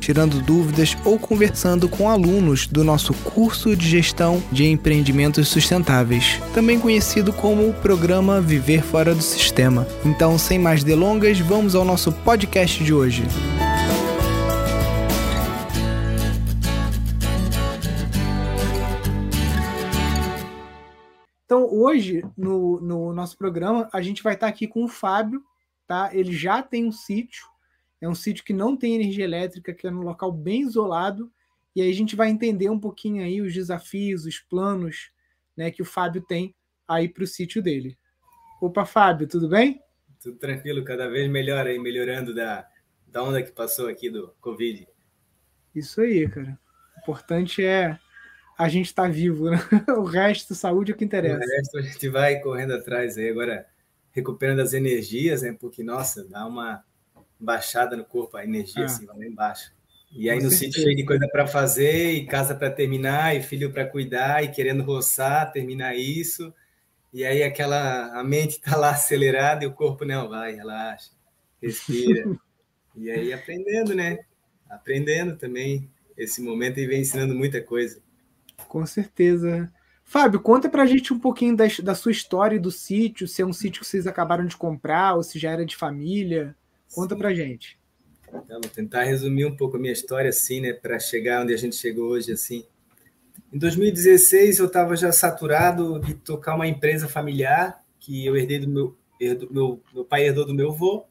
tirando dúvidas ou conversando com alunos do nosso curso de gestão de empreendimentos sustentáveis, também conhecido como o programa Viver Fora do Sistema. Então, sem mais delongas, vamos ao nosso podcast de hoje. Então, hoje, no, no nosso programa, a gente vai estar aqui com o Fábio, tá? Ele já tem um sítio é um sítio que não tem energia elétrica, que é num local bem isolado. E aí a gente vai entender um pouquinho aí os desafios, os planos né, que o Fábio tem aí para o sítio dele. Opa, Fábio, tudo bem? Tudo tranquilo, cada vez melhor aí, melhorando da, da onda que passou aqui do Covid. Isso aí, cara. O importante é a gente estar tá vivo, né? O resto, saúde é o que interessa. O resto a gente vai correndo atrás aí, agora recuperando as energias, né? Porque, nossa, dá uma baixada no corpo, a energia ah. assim, vai lá embaixo. E aí Com no sítio cheio de coisa para fazer, e casa para terminar, e filho para cuidar, e querendo roçar, terminar isso. E aí aquela a mente está lá acelerada e o corpo não vai, relaxa, respira. e aí aprendendo, né? Aprendendo também esse momento e vem ensinando muita coisa. Com certeza. Fábio, conta pra gente um pouquinho da, da sua história do sítio, se é um sítio que vocês acabaram de comprar ou se já era de família. Conta Sim. pra gente. Então, vou tentar resumir um pouco a minha história assim, né, para chegar onde a gente chegou hoje assim. Em 2016 eu estava já saturado de tocar uma empresa familiar que eu herdei do meu herdo, meu, meu pai herdou do meu avô.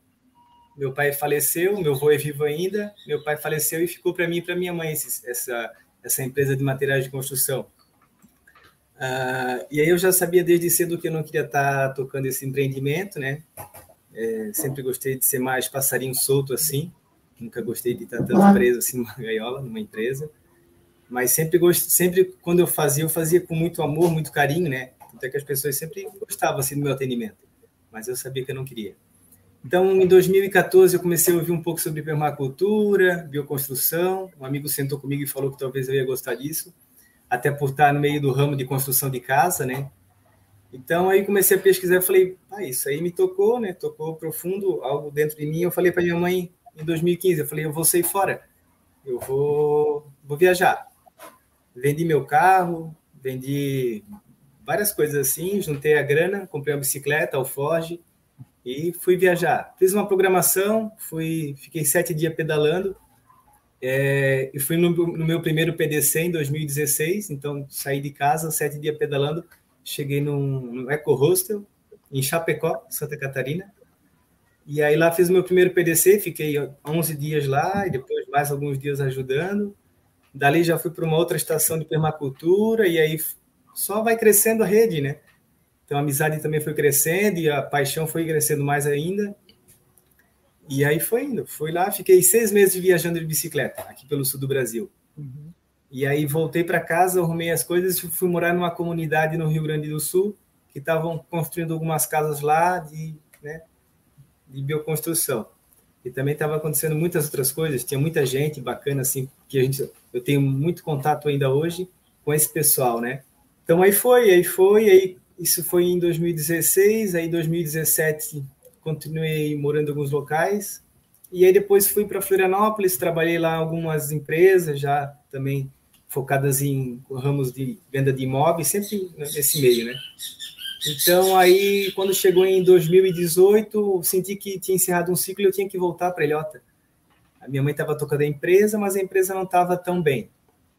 Meu pai faleceu, meu avô é vivo ainda. Meu pai faleceu e ficou para mim e para minha mãe esse, essa essa empresa de materiais de construção. Uh, e aí eu já sabia desde cedo que eu não queria estar tá tocando esse empreendimento, né? É, sempre gostei de ser mais passarinho solto assim. Nunca gostei de estar tanto preso assim numa gaiola, numa empresa. Mas sempre gost... sempre quando eu fazia, eu fazia com muito amor, muito carinho, né? Até que as pessoas sempre gostavam assim do meu atendimento. Mas eu sabia que eu não queria. Então, em 2014, eu comecei a ouvir um pouco sobre permacultura, bioconstrução. Um amigo sentou comigo e falou que talvez eu ia gostar disso, até por estar no meio do ramo de construção de casa, né? Então aí comecei a pesquisar, eu falei, ah, isso aí me tocou, né? Tocou profundo, algo dentro de mim. Eu falei para minha mãe em 2015, eu falei, eu vou sair fora, eu vou, vou viajar. Vendi meu carro, vendi várias coisas assim, juntei a grana, comprei uma bicicleta, alforge e fui viajar. Fiz uma programação, fui, fiquei sete dias pedalando é, e fui no, no meu primeiro PDC em 2016. Então saí de casa, sete dias pedalando cheguei num, num Eco Hostel, em Chapecó, Santa Catarina. E aí lá fiz meu primeiro PDC, fiquei 11 dias lá e depois mais alguns dias ajudando. Dali já fui para uma outra estação de permacultura e aí só vai crescendo a rede, né? Então a amizade também foi crescendo e a paixão foi crescendo mais ainda. E aí foi indo. Fui lá, fiquei seis meses viajando de bicicleta aqui pelo sul do Brasil. Uhum. E aí voltei para casa, arrumei as coisas e fui morar numa comunidade no Rio Grande do Sul, que estavam construindo algumas casas lá de, né, de bioconstrução. E também estava acontecendo muitas outras coisas, tinha muita gente bacana, assim, que a gente, eu tenho muito contato ainda hoje com esse pessoal, né? Então aí foi, aí foi, aí isso foi em 2016, aí 2017 continuei morando em alguns locais, e aí depois fui para Florianópolis, trabalhei lá algumas empresas, já também focadas em ramos de venda de imóveis, sempre nesse meio, né? Então, aí, quando chegou em 2018, senti que tinha encerrado um ciclo e eu tinha que voltar para Ilhota. A minha mãe estava tocando a empresa, mas a empresa não estava tão bem.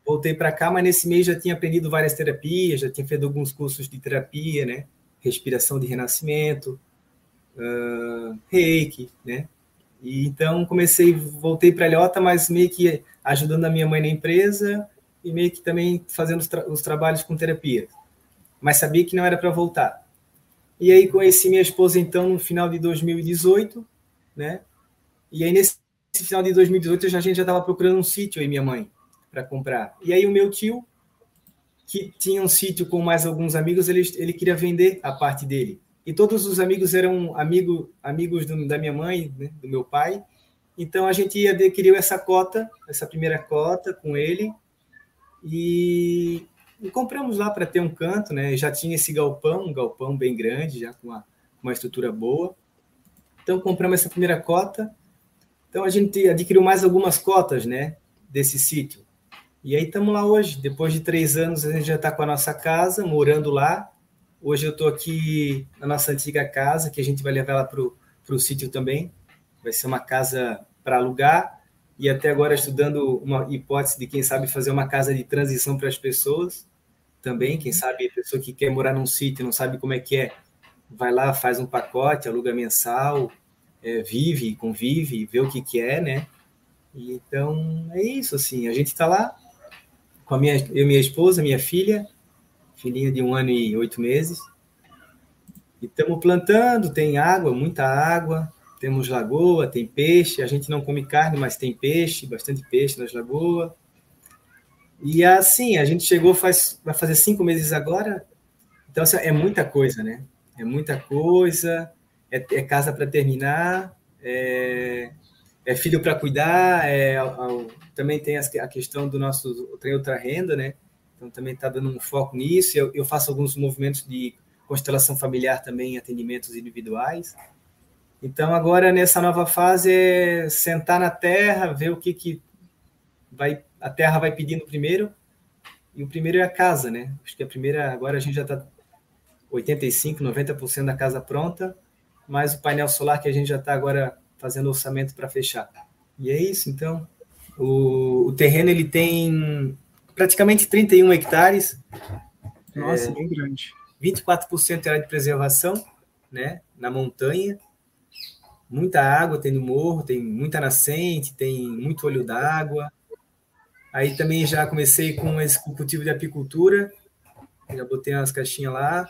Voltei para cá, mas nesse mês já tinha aprendido várias terapias, já tinha feito alguns cursos de terapia, né? Respiração de renascimento, uh, reiki, né? E então comecei, voltei para Ilhota, mas meio que ajudando a minha mãe na empresa e meio que também fazendo os, tra os trabalhos com terapia. Mas sabia que não era para voltar. E aí conheci minha esposa então no final de 2018, né? E aí nesse final de 2018 a gente já estava procurando um sítio aí minha mãe para comprar. E aí o meu tio que tinha um sítio com mais alguns amigos, ele, ele queria vender a parte dele. e todos os amigos eram amigo, amigos do, da minha mãe, né, do meu pai. Então a gente adquiriu essa cota, essa primeira cota com ele, e, e compramos lá para ter um canto, né? Já tinha esse galpão, um galpão bem grande, já com uma, uma estrutura boa. Então compramos essa primeira cota. Então a gente adquiriu mais algumas cotas, né? Desse sítio. E aí estamos lá hoje. Depois de três anos a gente já está com a nossa casa, morando lá. Hoje eu estou aqui na nossa antiga casa, que a gente vai levar ela para o sítio também. Vai ser uma casa para alugar e até agora estudando uma hipótese de quem sabe fazer uma casa de transição para as pessoas também. Quem sabe pessoa que quer morar num sítio não sabe como é que é, vai lá, faz um pacote, aluga mensal, é, vive, convive, vê o que, que é, né? E, então é isso, assim. A gente está lá com a minha, eu, minha esposa, minha filha, filhinha de um ano e oito meses. E estamos plantando, tem água, muita água, temos lagoa, tem peixe. A gente não come carne, mas tem peixe, bastante peixe nas lagoas. E assim, a gente chegou faz vai fazer cinco meses agora. Então assim, é muita coisa, né? É muita coisa. É, é casa para terminar. É, é filho para cuidar. É, também tem a questão do nosso tem outra renda, né? Então, também está dando um foco nisso. Eu, eu, faço alguns movimentos de constelação familiar também, atendimentos individuais. Então, agora, nessa nova fase, é sentar na Terra, ver o que, que vai, a Terra vai pedindo primeiro. E o primeiro é a casa, né? Acho que a primeira, agora a gente já está 85%, 90% da casa pronta, mais o painel solar que a gente já está agora fazendo orçamento para fechar. E é isso, então. O, o terreno ele tem praticamente 31 hectares. Nossa, é, bem grande. 24% era de preservação, né, na montanha. Muita água tem no morro, tem muita nascente, tem muito olho d'água. Aí também já comecei com esse cultivo de apicultura, já botei umas caixinhas lá.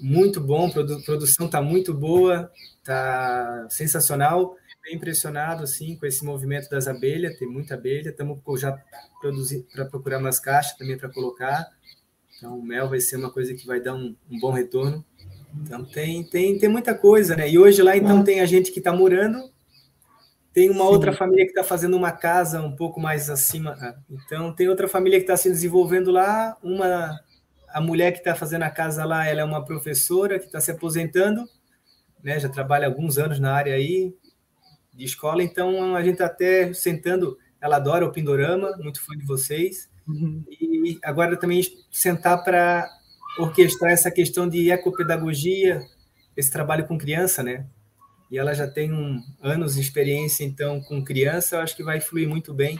Muito bom, produ produção está muito boa, está sensacional bem impressionado assim com esse movimento das abelhas, tem muita abelha, estamos já produzindo para procurar umas caixas também para colocar. Então o mel vai ser uma coisa que vai dar um, um bom retorno. Então tem, tem, tem muita coisa, né? E hoje lá então tem a gente que está morando, tem uma Sim. outra família que está fazendo uma casa um pouco mais acima. Ah, então tem outra família que está se desenvolvendo lá, uma a mulher que está fazendo a casa lá, ela é uma professora que está se aposentando, né? Já trabalha alguns anos na área aí, de escola, então a gente está até sentando, ela adora o Pindorama, muito fã de vocês, uhum. e agora também sentar para orquestrar essa questão de ecopedagogia, esse trabalho com criança, né? E ela já tem um, anos de experiência, então, com criança, eu acho que vai fluir muito bem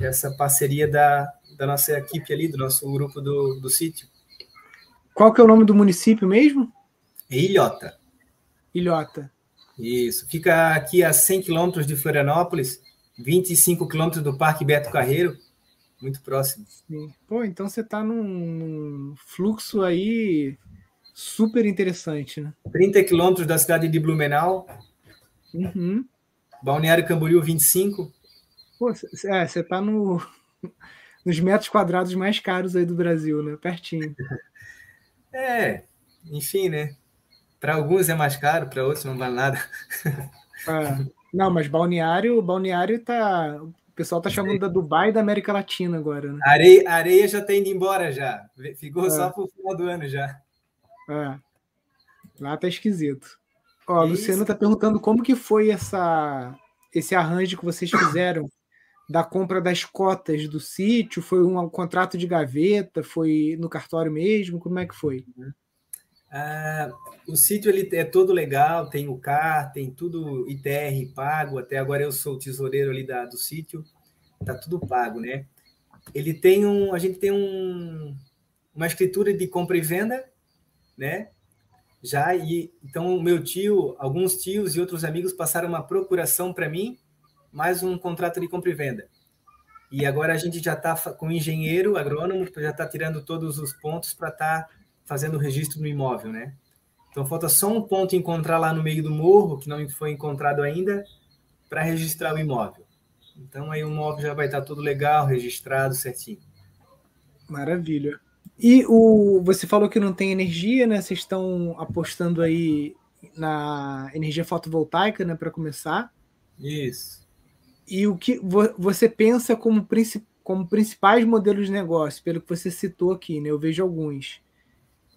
essa parceria da, da nossa equipe ali, do nosso grupo do, do sítio. Qual que é o nome do município mesmo? Ilhota. Ilhota. Isso. Fica aqui a 100 quilômetros de Florianópolis, 25 quilômetros do Parque Beto Carreiro, muito próximo. Sim. Pô, então você está num fluxo aí super interessante, né? 30 quilômetros da cidade de Blumenau. Uhum. Balneário Camboriú, 25. Pô, é, você está no, nos metros quadrados mais caros aí do Brasil, né? Pertinho. É, enfim, né? Para alguns é mais caro, para outros não vale nada. É. Não, mas balneário, balneário tá. O pessoal tá chamando da Dubai da América Latina agora, né? Areia, areia já tá indo embora já. Ficou é. só pro final do ano já. É. Lá tá esquisito. Ó, a Luciano tá perguntando como que foi essa esse arranjo que vocês fizeram da compra das cotas do sítio? Foi um contrato de gaveta? Foi no cartório mesmo? Como é que foi? Uhum. Ah, o sítio ele é todo legal, tem o CAR, tem tudo ITR pago. Até agora eu sou o tesoureiro ali da, do sítio, tá tudo pago, né? Ele tem um, a gente tem um, uma escritura de compra e venda, né? Já e então meu tio, alguns tios e outros amigos passaram uma procuração para mim, mais um contrato de compra e venda. E agora a gente já está com engenheiro agrônomo, já está tirando todos os pontos para estar tá fazendo o registro no imóvel, né? Então falta só um ponto encontrar lá no meio do morro, que não foi encontrado ainda, para registrar o imóvel. Então aí o imóvel já vai estar tudo legal, registrado certinho. Maravilha. E o, você falou que não tem energia, né? Vocês estão apostando aí na energia fotovoltaica, né, para começar. Isso. E o que você pensa como, como principais modelos de negócio, pelo que você citou aqui, né? Eu vejo alguns.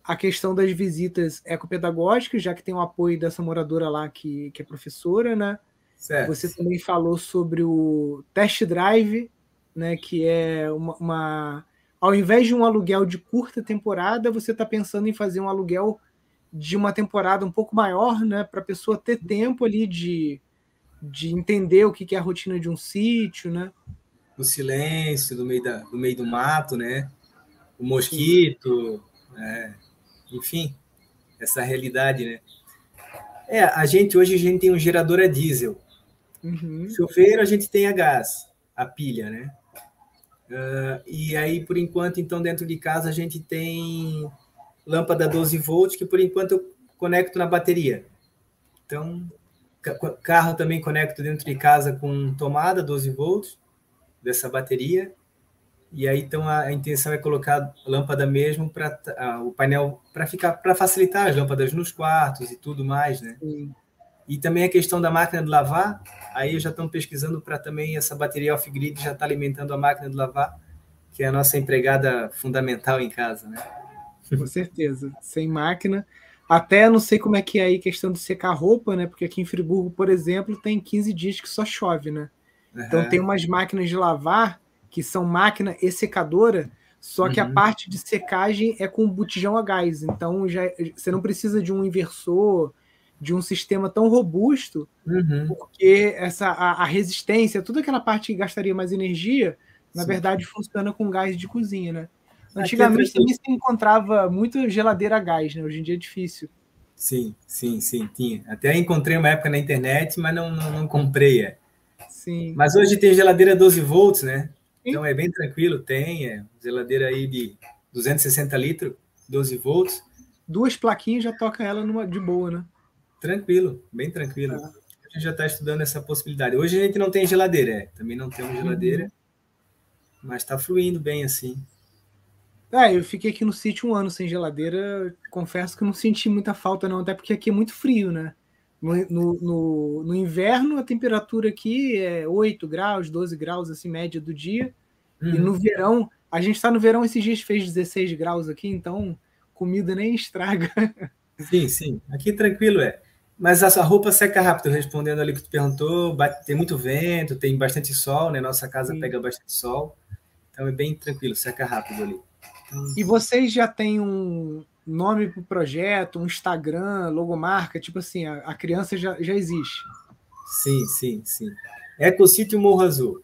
A questão das visitas ecopedagógicas, já que tem o apoio dessa moradora lá que, que é professora, né? Certo. Você também falou sobre o test drive, né? Que é uma, uma ao invés de um aluguel de curta temporada, você está pensando em fazer um aluguel de uma temporada um pouco maior, né, para a pessoa ter tempo ali de, de entender o que é a rotina de um sítio, né? O silêncio do meio, da, do, meio do mato, né? O mosquito, é, enfim, essa realidade, né? É, a gente hoje a gente tem um gerador a diesel. Uhum. Chuveiro a gente tem a gás, a pilha, né? Uh, e aí, por enquanto, então, dentro de casa a gente tem lâmpada 12 volts, que por enquanto eu conecto na bateria. Então, carro também conecto dentro de casa com tomada 12 volts dessa bateria. E aí então a, a intenção é colocar lâmpada mesmo para o painel para ficar para facilitar as lâmpadas nos quartos e tudo mais, né? Sim. E também a questão da máquina de lavar, aí já estão pesquisando para também essa bateria off-grid já está alimentando a máquina de lavar, que é a nossa empregada fundamental em casa, né? Com certeza. Sem máquina. Até não sei como é que é aí questão de secar roupa, né? Porque aqui em Friburgo, por exemplo, tem 15 dias que só chove, né? Uhum. Então tem umas máquinas de lavar que são máquina e secadora, só que uhum. a parte de secagem é com botijão a gás. Então já você não precisa de um inversor, de um sistema tão robusto, uhum. porque essa a, a, resistência, toda aquela parte que gastaria mais energia, na Sim. verdade funciona com gás de cozinha, né? Antigamente também se encontrava muito geladeira a gás, né? Hoje em dia é difícil. Sim, sim, sim, tinha. Até encontrei uma época na internet, mas não, não, não comprei. É. Sim. Mas hoje tem geladeira 12 volts, né? Então é bem tranquilo, tem. É, geladeira aí de 260 litros, 12 volts. Duas plaquinhas já toca ela numa, de boa, né? Tranquilo, bem tranquilo. Ah. A gente já está estudando essa possibilidade. Hoje a gente não tem geladeira, é. Também não temos geladeira, uhum. mas está fluindo bem assim. É, eu fiquei aqui no sítio um ano sem geladeira. Confesso que não senti muita falta, não, até porque aqui é muito frio, né? No, no, no, no inverno, a temperatura aqui é 8 graus, 12 graus, assim, média do dia. Uhum. E no verão, a gente está no verão, esses dias fez 16 graus aqui, então comida nem estraga. Sim, sim. Aqui tranquilo é. Mas a sua roupa seca rápido, respondendo ali que tu perguntou, tem muito vento, tem bastante sol, né? Nossa casa sim. pega bastante sol. Então é bem tranquilo, seca rápido ali. E vocês já têm um nome para o projeto, um Instagram, logomarca, tipo assim, a, a, criança já, já existe. Sim, sim, sim. Ecosítio Morro Azul.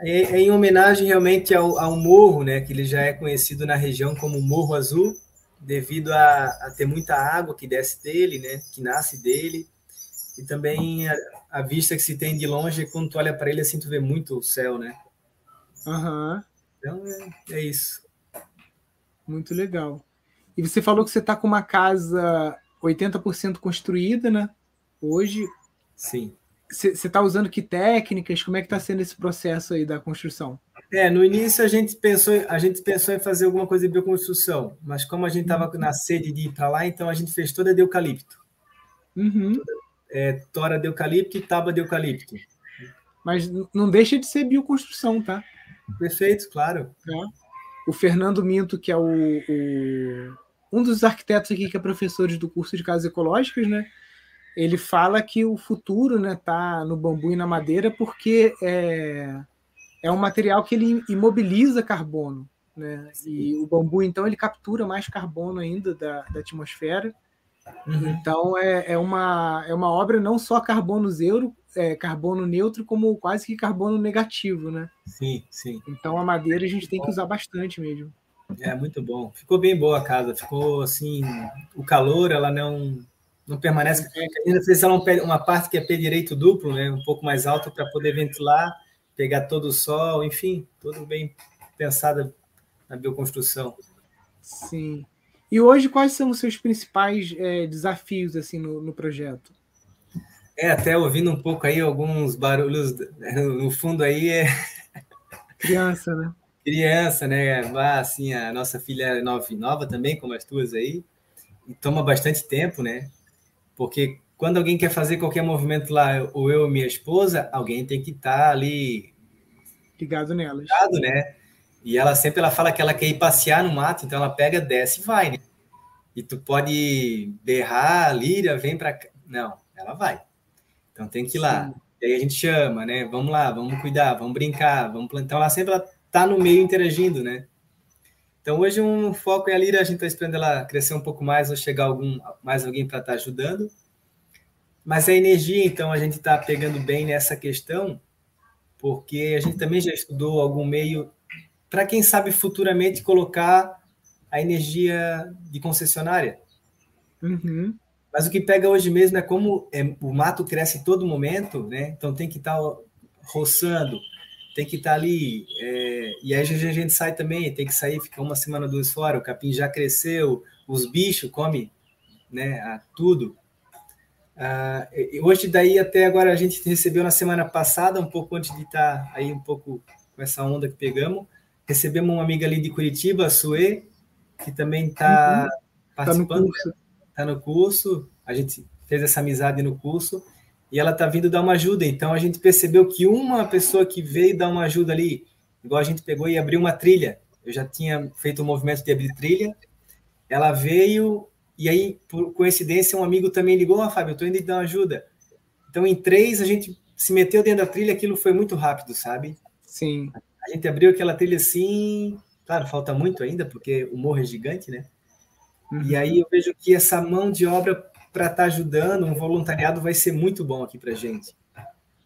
É, é em homenagem realmente ao, ao, morro, né, que ele já é conhecido na região como Morro Azul, devido a, a ter muita água que desce dele, né, que nasce dele, e também a, a vista que se tem de longe, quando tu olha para ele assim, tu vê muito o céu, né? Uhum. Então é, é isso. Muito legal. E você falou que você está com uma casa 80% construída, né? Hoje. Sim. Você está usando que técnicas? Como é que está sendo esse processo aí da construção? É, no início a gente pensou, a gente pensou em fazer alguma coisa de bioconstrução, mas como a gente estava uhum. na sede de ir para lá, então a gente fez toda de eucalipto. Uhum. Toda, é, tora de eucalipto e tábua de eucalipto. Mas não deixa de ser bioconstrução, tá? Perfeito, claro. É o Fernando Minto, que é o, o, um dos arquitetos aqui que é professor do curso de casas ecológicas, né? Ele fala que o futuro, né, tá no bambu e na madeira porque é, é um material que ele imobiliza carbono, né? E o bambu então ele captura mais carbono ainda da, da atmosfera. Uhum. Então é, é, uma, é uma obra não só carbono zero, é, carbono neutro como quase que carbono negativo, né? Sim, sim. Então a madeira a gente tem que usar bastante mesmo. É muito bom. Ficou bem boa a casa. Ficou assim, o calor, ela não não permanece. Ainda fez ela uma parte que é pé direito duplo, né? Um pouco mais alto para poder ventilar, pegar todo o sol, enfim, tudo bem pensado na bioconstrução. Sim. E hoje quais são os seus principais é, desafios assim no, no projeto? É, até ouvindo um pouco aí alguns barulhos no fundo aí é. Criança, né? Criança, né? Assim, a nossa filha é nova, nova também, como as tuas aí, e toma bastante tempo, né? Porque quando alguém quer fazer qualquer movimento lá, ou eu ou minha esposa, alguém tem que estar tá ali ligado nelas. Ligado, né? E ela sempre ela fala que ela quer ir passear no mato, então ela pega, desce e vai, né? E tu pode berrar, Líria, vem para cá. Não, ela vai. Então tem que ir lá. Sim. E aí a gente chama, né? Vamos lá, vamos cuidar, vamos brincar, vamos plantar. Então ela sempre ela tá no meio interagindo, né? Então hoje um foco é a Líria, a gente está esperando ela crescer um pouco mais ou chegar algum mais alguém para estar tá ajudando. Mas a energia, então, a gente está pegando bem nessa questão, porque a gente também já estudou algum meio para quem sabe futuramente colocar a energia de concessionária. Uhum. Mas o que pega hoje mesmo é como é, o mato cresce em todo momento, né? Então tem que estar tá roçando, tem que estar tá ali. É, e aí a gente sai também, tem que sair, fica uma semana, duas fora. O capim já cresceu, os bichos comem né, tudo. Ah, hoje, daí até agora, a gente recebeu na semana passada, um pouco antes de estar tá aí um pouco com essa onda que pegamos, recebemos uma amiga ali de Curitiba, a Sue, que também está uhum. participando, está no, tá no, curso. A gente fez essa amizade no curso e ela está vindo dar uma ajuda. Então a gente percebeu que uma pessoa que veio dar uma ajuda ali, igual a gente pegou e abriu uma trilha. Eu já tinha feito o um movimento de abrir trilha. Ela veio e aí, por coincidência, um amigo também ligou: Ah, Fábio, eu estou indo te dar uma ajuda. Então, em três, a gente se meteu dentro da trilha, aquilo foi muito rápido, sabe? Sim. A gente abriu aquela trilha assim. Claro, falta muito ainda, porque o morro é gigante, né? Uhum. E aí eu vejo que essa mão de obra para estar tá ajudando, um voluntariado vai ser muito bom aqui para gente.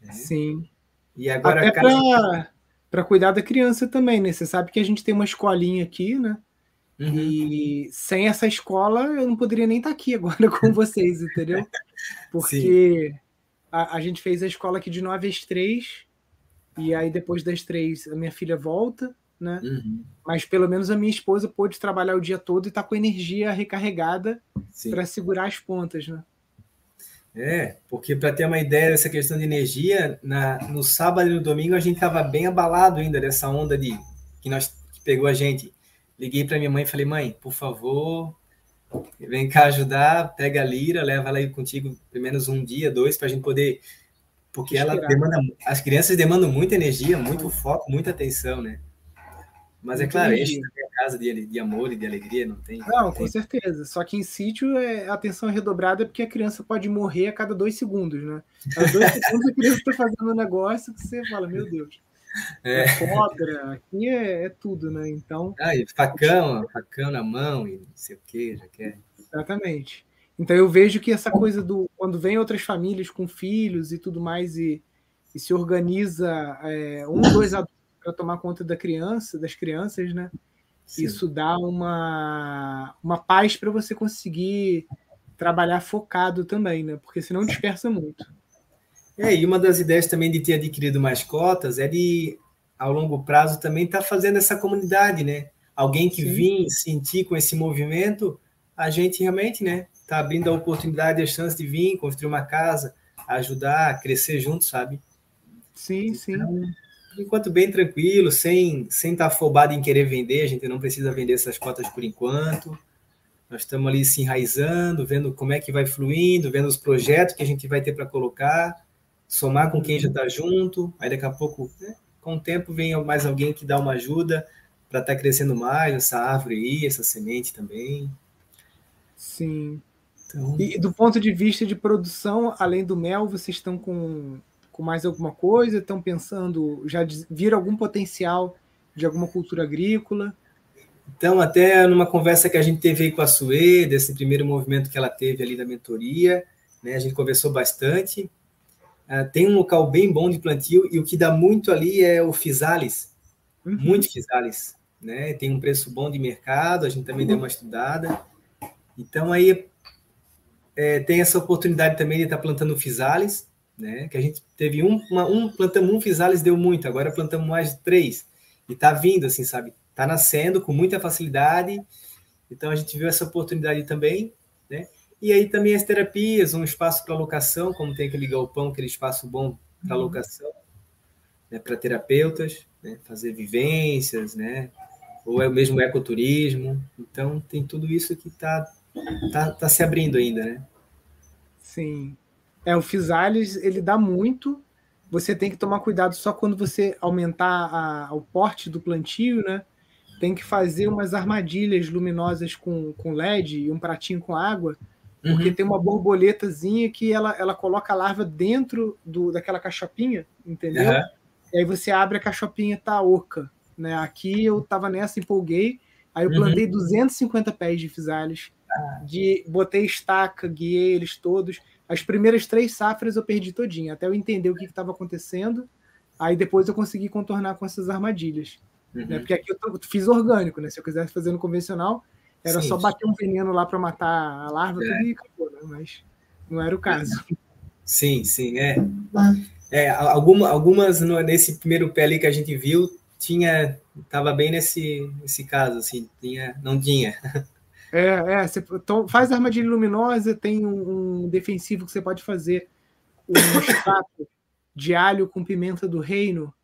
Né? Sim. E agora. Até casa... para cuidar da criança também, né? Você sabe que a gente tem uma escolinha aqui, né? Uhum. E sem essa escola, eu não poderia nem estar aqui agora com vocês, entendeu? Porque a, a, gente fez a escola aqui de 9 às 3, e aí depois das 3 a minha filha volta, né? Uhum. Mas pelo menos a minha esposa pôde trabalhar o dia todo e tá com energia recarregada para segurar as pontas, né? É, porque para ter uma ideia dessa questão de energia, na, no sábado e no domingo a gente estava bem abalado ainda dessa onda de que nós que pegou a gente liguei para minha mãe e falei: mãe, por favor, vem cá ajudar, pega a lira, leva ela aí contigo pelo menos um dia, dois, para a gente poder. Porque ela demanda, as crianças demandam muita energia, muito foco, muita atenção, né? Mas é claro, enche a casa de, de amor e de alegria, não tem? Não, com certeza. Só que em sítio é, a atenção é redobrada porque a criança pode morrer a cada dois segundos, né? A cada dois segundos a criança está fazendo um negócio que você fala, meu Deus. É. Cobra, aqui é, é, tudo, né? Então. Ah, e facão, facão na mão e não sei o que, já quer. Exatamente. Então eu vejo que essa coisa do. Quando vem outras famílias com filhos e tudo mais e, e se organiza é, um, dois adultos para tomar conta da criança, das crianças, né? Sim. Isso dá uma, uma paz para você conseguir trabalhar focado também, né? Porque senão dispersa muito. É, e uma das ideias também de ter adquirido mais cotas é de, ao longo prazo, também estar tá fazendo essa comunidade, né? Alguém que Sim. vir sentir com esse movimento, a gente realmente, né? Está abrindo a oportunidade, a chance de vir, construir uma casa, ajudar, crescer junto, sabe? Sim, sim. Então, enquanto bem tranquilo, sem sem estar tá afobado em querer vender, a gente não precisa vender essas cotas por enquanto. Nós estamos ali se enraizando, vendo como é que vai fluindo, vendo os projetos que a gente vai ter para colocar somar com quem já está junto, aí daqui a pouco, né, com o tempo, vem mais alguém que dá uma ajuda para estar tá crescendo mais essa árvore aí, essa semente também. Sim. Então... E do ponto de vista de produção, além do mel, vocês estão com, com mais alguma coisa? Estão pensando, já viram algum potencial de alguma cultura agrícola? Então, até numa conversa que a gente teve aí com a Sue, desse primeiro movimento que ela teve ali da mentoria, né, a gente conversou bastante, Uh, tem um local bem bom de plantio e o que dá muito ali é o Fisales, uhum. muito Fisales, né? Tem um preço bom de mercado, a gente também uhum. deu uma estudada. Então aí é, tem essa oportunidade também de estar plantando Fisales, né? Que a gente teve um, uma, um plantamos um Fisales deu muito, agora plantamos mais três e tá vindo assim, sabe? Tá nascendo com muita facilidade. Então a gente viu essa oportunidade também, né? E aí também as terapias, um espaço para locação, como tem aquele galpão, aquele espaço bom para uhum. locação. né, para terapeutas, né, fazer vivências, né, ou é o mesmo ecoturismo. Então, tem tudo isso que está tá, tá se abrindo ainda, né? Sim. É, o Fisales, ele dá muito, você tem que tomar cuidado só quando você aumentar a, o porte do plantio, né? Tem que fazer umas armadilhas luminosas com, com LED e um pratinho com água, porque uhum. tem uma borboletazinha que ela, ela coloca a larva dentro do, daquela cachopinha, entendeu? Uhum. E aí você abre a cachopinha tá oca. Né? Aqui eu tava nessa, empolguei. Aí eu plantei uhum. 250 pés de fisales. De, botei estaca, guiei eles todos. As primeiras três safras eu perdi todinha, até eu entender o que estava acontecendo. Aí depois eu consegui contornar com essas armadilhas. Uhum. Né? Porque aqui eu fiz orgânico, né? Se eu quisesse fazer no convencional, era Sim. só bater um veneno lá para matar a larva é. e acabou, né? Mas não era o caso. Sim, sim, é. É, alguma, algumas no, nesse primeiro pé ali que a gente viu tinha, tava bem nesse, nesse caso, assim, tinha, não tinha. É, é você então, faz armadilha luminosa, tem um, um, defensivo que você pode fazer um extrato de alho com pimenta do reino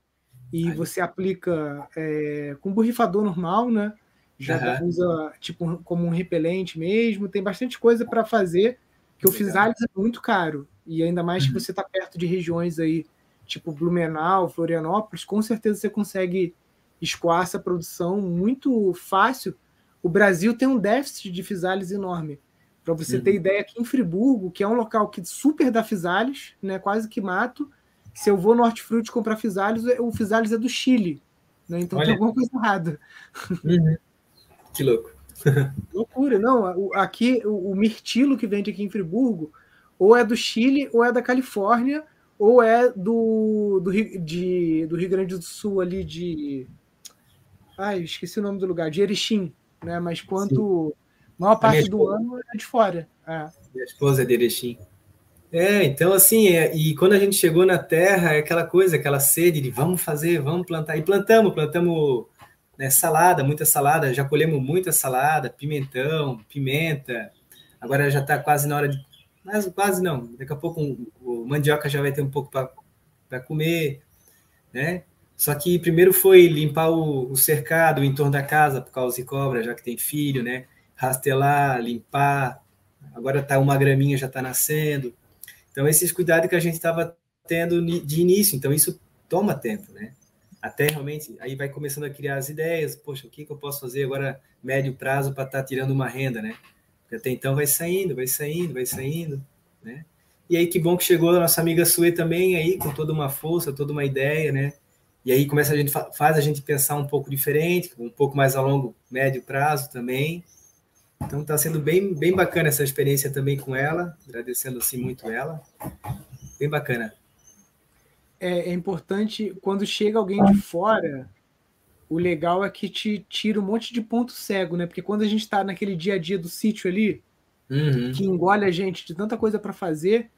e você aplica é, com borrifador normal, né? Já uhum. usa tipo como um repelente mesmo. Tem bastante coisa para fazer que o Fisales é muito caro e ainda mais uhum. que você está perto de regiões aí tipo Blumenau, Florianópolis, com certeza você consegue escoar essa produção muito fácil o Brasil tem um déficit de fisales enorme. Para você uhum. ter ideia, aqui em Friburgo, que é um local que super dá fisales, né, quase que mato, se eu vou no Hortifruti comprar fisales, o fisales é do Chile. Né? Então Olha. tem alguma coisa errada. Uhum. Que louco. Loucura, não. Aqui, o, mirtilo que vende aqui em Friburgo, ou é do Chile, ou é da Califórnia, ou é do, do, de, do Rio Grande do Sul, ali de. Ai, esqueci o nome do lugar, de Erechim né? Mas quando a maior parte do ano é de fora. É. Minha esposa é de Erechim. É, então assim, é, e quando a gente chegou na terra, é aquela coisa, aquela sede de vamos fazer, vamos plantar. E plantamos, plantamos né, salada, muita salada, já colhemos muita salada, pimentão, pimenta. Agora já está quase na hora de. Mas quase não, daqui a pouco o mandioca já vai ter um pouco para comer, né? Só que primeiro foi limpar o, o, cercado, o entorno da casa, por causa de cobra, já que tem filho, né? Rastelar, limpar. Agora tá uma graminha já está nascendo. Então, esses cuidados que a gente estava tendo de início. Então, isso toma tempo, né? Até realmente, aí vai começando a criar as ideias. Poxa, o que, que eu posso fazer agora, médio prazo, para estar tá tirando uma renda, né? Porque até então vai saindo, vai saindo, vai saindo, né? E aí, que bom que chegou a nossa amiga Sue também aí, com toda uma força, toda uma ideia, né? E aí começa a gente faz a gente pensar um pouco diferente, um pouco mais a longo, médio prazo também. Então está sendo bem, bem bacana essa experiência também com ela, agradecendo assim muito ela. Bem bacana. É, é importante quando chega alguém de fora, o legal é que te tira um monte de ponto cego, né? Porque quando a gente está naquele dia a dia do sítio ali, uhum. que engole a gente de tanta coisa para fazer,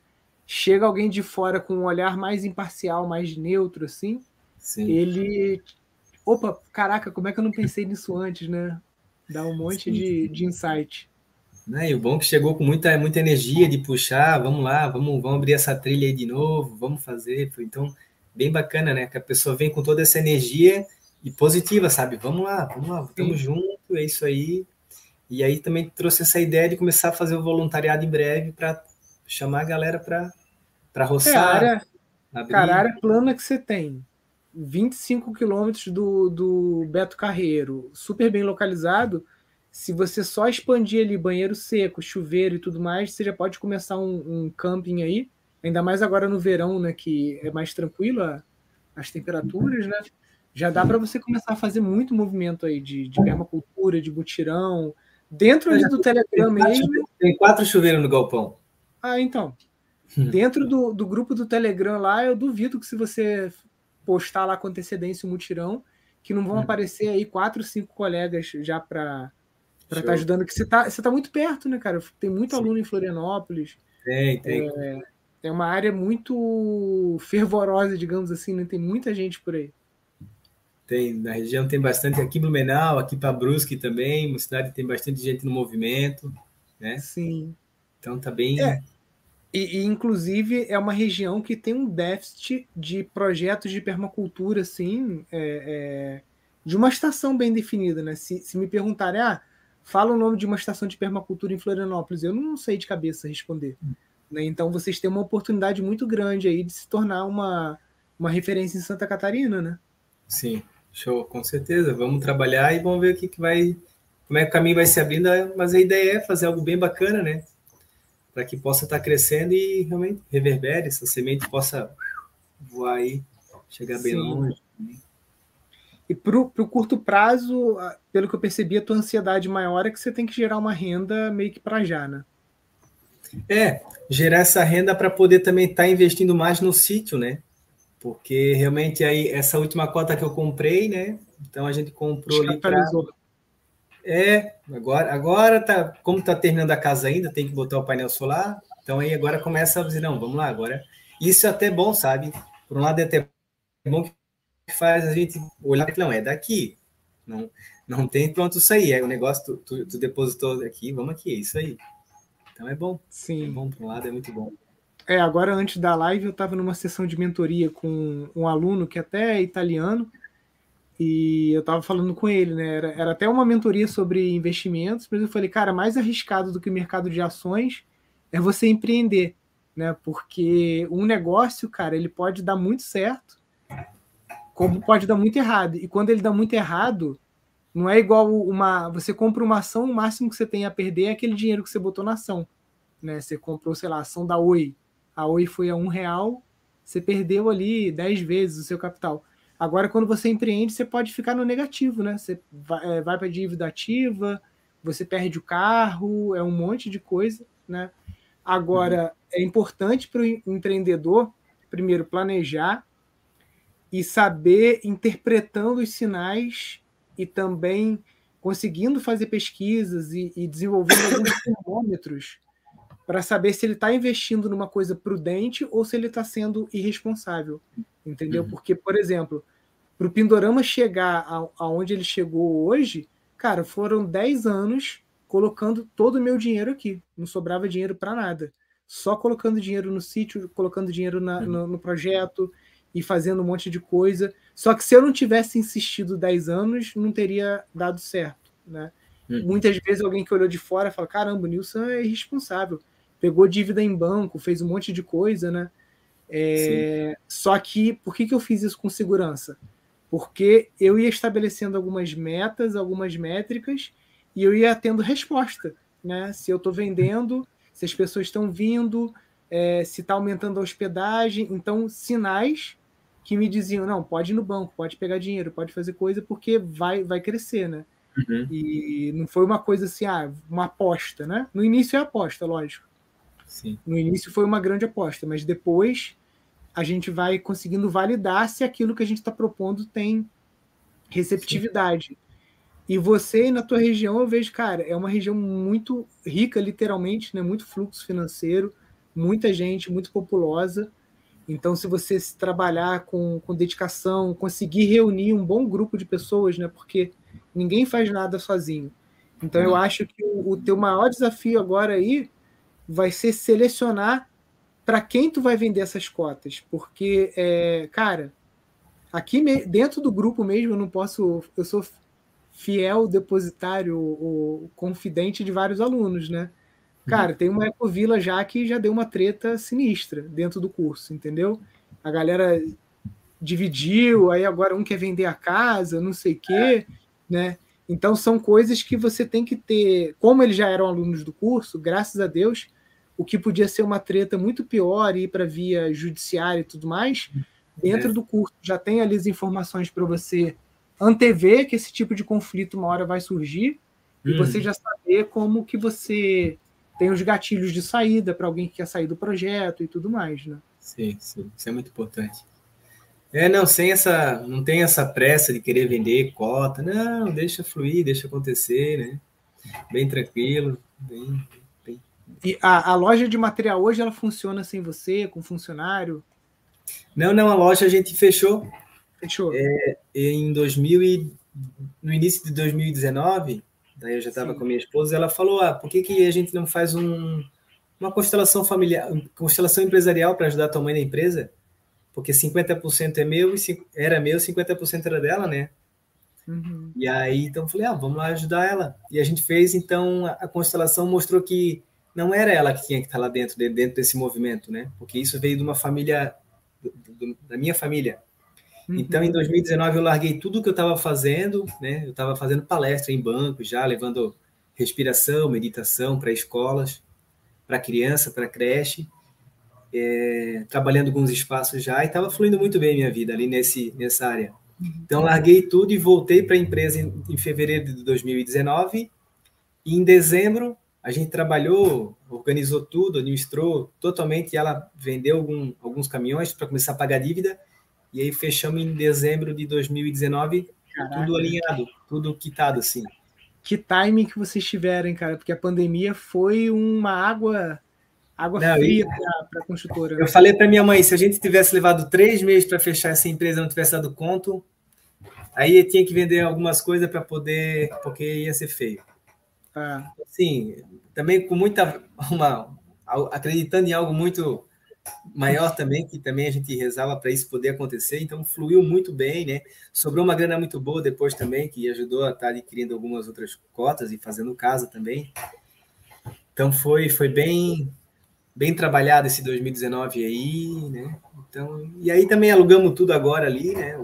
chega alguém de fora com um olhar mais imparcial, mais neutro, assim, Sim. ele. Opa, caraca, como é que eu não pensei nisso antes, né? Dá um monte de, de insight. Né? E o bom é que chegou com muita, muita energia de puxar, vamos lá, vamos, vamos abrir essa trilha aí de novo, vamos fazer. Então, bem bacana, né? Que a pessoa vem com toda essa energia e positiva, sabe? Vamos lá, vamos lá, estamos juntos, é isso aí. E aí também trouxe essa ideia de começar a fazer o voluntariado em breve para chamar a galera para roçar. É, a área, cara, a área plana que você tem 25 quilômetros do, do Beto Carreiro, super bem localizado. Se você só expandir ali banheiro seco, chuveiro e tudo mais, você já pode começar um, um camping aí. Ainda mais agora no verão, né, que é mais tranquilo a, as temperaturas, né? Já dá para você começar a fazer muito movimento aí de, de permacultura, de butirão, dentro ali do Telegram mesmo. Tem quatro chuveiros no galpão. Ah, então. Dentro do, do grupo do Telegram lá, eu duvido que se você postar lá com antecedência o mutirão, que não vão hum. aparecer aí quatro, cinco colegas já para estar tá ajudando, que você está você tá muito perto, né, cara? Tem muito Sim. aluno em Florianópolis. Tem, tem. É, é uma área muito fervorosa, digamos assim, né? Tem muita gente por aí. Tem, na região tem bastante, aqui Blumenau, aqui para Brusque também, uma cidade tem bastante gente no movimento, né? Sim. Então tá bem... É. E, e, inclusive, é uma região que tem um déficit de projetos de permacultura, assim, é, é, de uma estação bem definida, né? Se, se me perguntarem, ah, fala o nome de uma estação de permacultura em Florianópolis, eu não sei de cabeça responder. Né? Então, vocês têm uma oportunidade muito grande aí de se tornar uma, uma referência em Santa Catarina, né? Sim, show, com certeza. Vamos trabalhar e vamos ver o que, que vai, como é que o caminho vai se abrindo, mas a ideia é fazer algo bem bacana, né? Para que possa estar tá crescendo e realmente reverbere, essa semente possa voar aí, chegar bem Sim. longe. E para o curto prazo, pelo que eu percebi, a tua ansiedade maior é que você tem que gerar uma renda meio que para já, né? É, gerar essa renda para poder também estar tá investindo mais no sítio, né? Porque realmente aí essa última cota que eu comprei, né? Então a gente comprou ali pra... É, agora, agora tá, como tá terminando a casa ainda, tem que botar o painel solar. Então aí agora começa a dizer, não, vamos lá agora. Isso é até bom, sabe? Por um lado é até bom que faz a gente olhar e não, é daqui. Não, não tem pronto isso aí. É o negócio, tu, tu, tu depositou aqui, vamos aqui, é isso aí. Então é bom. Sim. É bom, por um lado é muito bom. É, agora antes da live eu estava numa sessão de mentoria com um aluno que até é italiano, e eu estava falando com ele, né? Era, era, até uma mentoria sobre investimentos, mas eu falei, cara, mais arriscado do que o mercado de ações é você empreender, né? Porque um negócio, cara, ele pode dar muito certo, como pode dar muito errado. E quando ele dá muito errado, não é igual uma. Você compra uma ação, o máximo que você tem a perder é aquele dinheiro que você botou na ação. Né? Você comprou, sei lá, a ação da Oi. A Oi foi a um real, você perdeu ali 10 vezes o seu capital. Agora, quando você empreende, você pode ficar no negativo, né? Você vai, é, vai para dívida ativa, você perde o carro, é um monte de coisa, né? Agora, uhum. é importante para o empreendedor, primeiro, planejar e saber interpretando os sinais e também conseguindo fazer pesquisas e, e desenvolvendo alguns termômetros para saber se ele está investindo numa coisa prudente ou se ele está sendo irresponsável entendeu? Uhum. Porque, por exemplo, para o Pindorama chegar aonde ele chegou hoje, cara, foram 10 anos colocando todo o meu dinheiro aqui. Não sobrava dinheiro para nada. Só colocando dinheiro no sítio, colocando dinheiro na, uhum. no, no, projeto e fazendo um monte de coisa. Só que se eu não tivesse insistido 10 anos, não teria dado certo, né? Uhum. Muitas vezes alguém que olhou de fora fala: caramba, o Nilson é irresponsável. Pegou dívida em banco, fez um monte de coisa, né? É, só que por que, que eu fiz isso com segurança? Porque eu ia estabelecendo algumas metas, algumas métricas, e eu ia tendo resposta. Né? Se eu estou vendendo, se as pessoas estão vindo, é, se está aumentando a hospedagem. Então, sinais que me diziam: não, pode ir no banco, pode pegar dinheiro, pode fazer coisa, porque vai, vai crescer. Né? Uhum. E não foi uma coisa assim, ah, uma aposta. Né? No início é aposta, lógico. Sim. No início foi uma grande aposta, mas depois a gente vai conseguindo validar se aquilo que a gente está propondo tem receptividade. Sim. E você, na tua região, eu vejo, cara, é uma região muito rica, literalmente, né? muito fluxo financeiro, muita gente, muito populosa. Então, se você se trabalhar com, com dedicação, conseguir reunir um bom grupo de pessoas, né? porque ninguém faz nada sozinho. Então, eu acho que o, o teu maior desafio agora aí vai ser selecionar para quem tu vai vender essas cotas, porque, é, cara, aqui dentro do grupo mesmo eu não posso, eu sou fiel depositário ou confidente de vários alunos, né? Cara, tem uma ecovila já que já deu uma treta sinistra dentro do curso, entendeu? A galera dividiu, aí agora um quer vender a casa, não sei o quê, né? Então são coisas que você tem que ter, como eles já eram alunos do curso, graças a Deus, o que podia ser uma treta muito pior, ir para via judiciária e tudo mais, dentro é. do curso já tem ali as informações para você antever que esse tipo de conflito uma hora vai surgir hum. e você já saber como que você tem os gatilhos de saída para alguém que quer sair do projeto e tudo mais, né? Sim, sim, isso é muito importante. É, não, sem essa, não tem essa pressa de querer vender cota, não, deixa fluir, deixa acontecer, né? Bem tranquilo, bem, e a, a, loja de material hoje ela funciona sem você, com funcionário? Não, não, a loja a gente fechou. Fechou. É, em 2000 e, no início de 2019, daí eu já estava com minha esposa, ela falou: ah, por que, que a gente não faz um, uma constelação familiar, constelação empresarial para ajudar a tua mãe na empresa, porque 50% é meu e era meu, 50% era dela, né? Uhum. E aí, então, eu falei, ah, vamos lá ajudar ela. E a gente fez, então, a, a constelação mostrou que não era ela que tinha que estar lá dentro, dentro desse movimento, né? Porque isso veio de uma família, da minha família. Uhum. Então, em 2019, eu larguei tudo que eu estava fazendo, né? Eu estava fazendo palestra em banco já, levando respiração, meditação para escolas, para criança, para creche, é, trabalhando os espaços já, e estava fluindo muito bem minha vida ali nesse, nessa área. Uhum. Então, larguei tudo e voltei para a empresa em, em fevereiro de 2019, e em dezembro a gente trabalhou, organizou tudo, administrou totalmente, e ela vendeu algum, alguns caminhões para começar a pagar dívida, e aí fechamos em dezembro de 2019, Caraca. tudo alinhado, tudo quitado, assim. Que timing que vocês tiverem, cara, porque a pandemia foi uma água água não, fria para a construtora. Eu né? falei para minha mãe, se a gente tivesse levado três meses para fechar essa empresa, não tivesse dado conto, aí tinha que vender algumas coisas para poder, porque ia ser feio. Sim, também com muita uma acreditando em algo muito maior também, que também a gente rezava para isso poder acontecer, então fluiu muito bem, né? Sobrou uma grana muito boa depois também, que ajudou a estar adquirindo algumas outras cotas e fazendo casa também. Então foi, foi bem bem trabalhado esse 2019 aí, né? Então, e aí também alugamos tudo agora ali, né?